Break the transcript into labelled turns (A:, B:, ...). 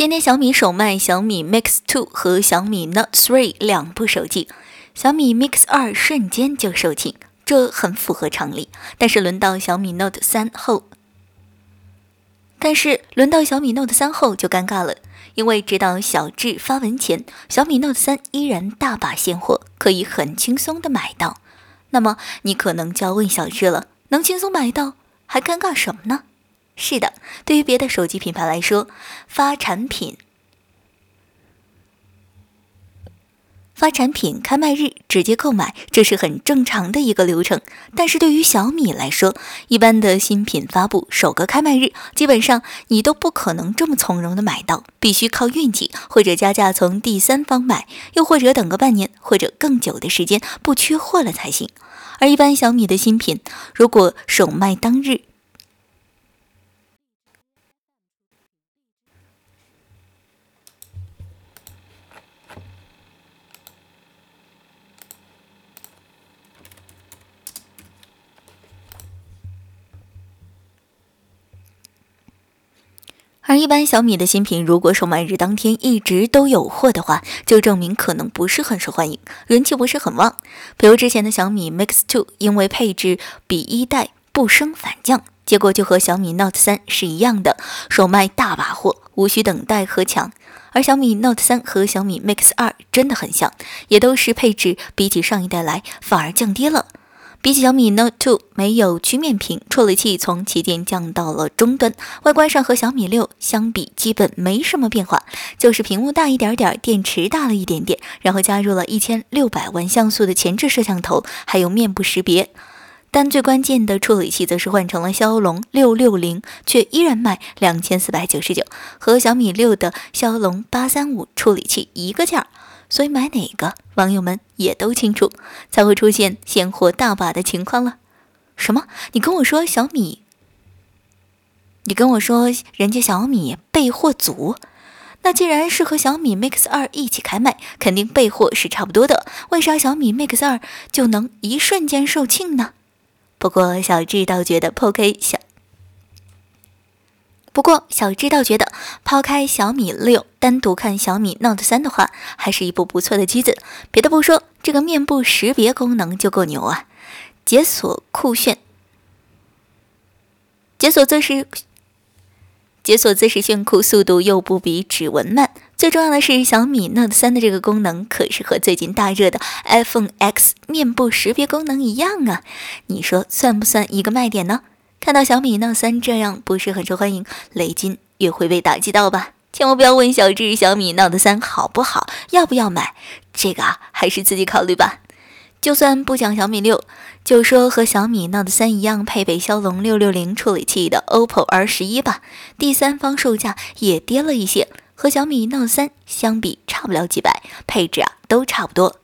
A: 今天小米首卖小米 Mix 2和小米 Note 3两部手机，小米 Mix 2瞬间就售罄，这很符合常理。但是轮到小米 Note 3后，但是轮到小米 Note 3后就尴尬了，因为直到小智发文前，小米 Note 3依然大把现货，可以很轻松的买到。那么你可能就要问小智了，能轻松买到，还尴尬什么呢？是的，对于别的手机品牌来说，发产品、发产品开卖日直接购买，这是很正常的一个流程。但是对于小米来说，一般的新品发布首个开卖日，基本上你都不可能这么从容的买到，必须靠运气，或者加价从第三方买，又或者等个半年或者更久的时间不缺货了才行。而一般小米的新品，如果首卖当日，而一般小米的新品，如果售卖日当天一直都有货的话，就证明可能不是很受欢迎，人气不是很旺。比如之前的小米 Mix 2，因为配置比一代不升反降，结果就和小米 Note 3是一样的，售卖大把货，无需等待和抢。而小米 Note 3和小米 Mix 2真的很像，也都是配置比起上一代来反而降低了。比起小米 Note 2没有曲面屏，处理器从旗舰降到了中端，外观上和小米六相比基本没什么变化，就是屏幕大一点点，电池大了一点点，然后加入了一千六百万像素的前置摄像头，还有面部识别。但最关键的处理器则是换成了骁龙六六零，却依然卖两千四百九十九，和小米六的骁龙八三五处理器一个价。所以买哪个，网友们也都清楚，才会出现现货大把的情况了。什么？你跟我说小米？你跟我说人家小米备货足？那既然是和小米 Mix 二一起开卖，肯定备货是差不多的。为啥小米 Mix 二就能一瞬间售罄呢？不过小智倒觉得，POK 小。不过，小知道觉得抛开小米六，单独看小米 Note 三的话，还是一部不错的机子。别的不说，这个面部识别功能就够牛啊！解锁酷炫，解锁姿势，解锁姿势炫酷，速度又不比指纹慢。最重要的是，小米 Note 三的这个功能可是和最近大热的 iPhone X 面部识别功能一样啊！你说算不算一个卖点呢？看到小米 Note 3这样不是很受欢迎，雷军也会被打击到吧？千万不要问小智小米 Note 3好不好，要不要买，这个啊还是自己考虑吧。就算不讲小米六，就说和小米 Note 3一样配备骁龙六六零处理器的 OPPO R 十一吧，第三方售价也跌了一些，和小米 Note 3相比差不了几百，配置啊都差不多。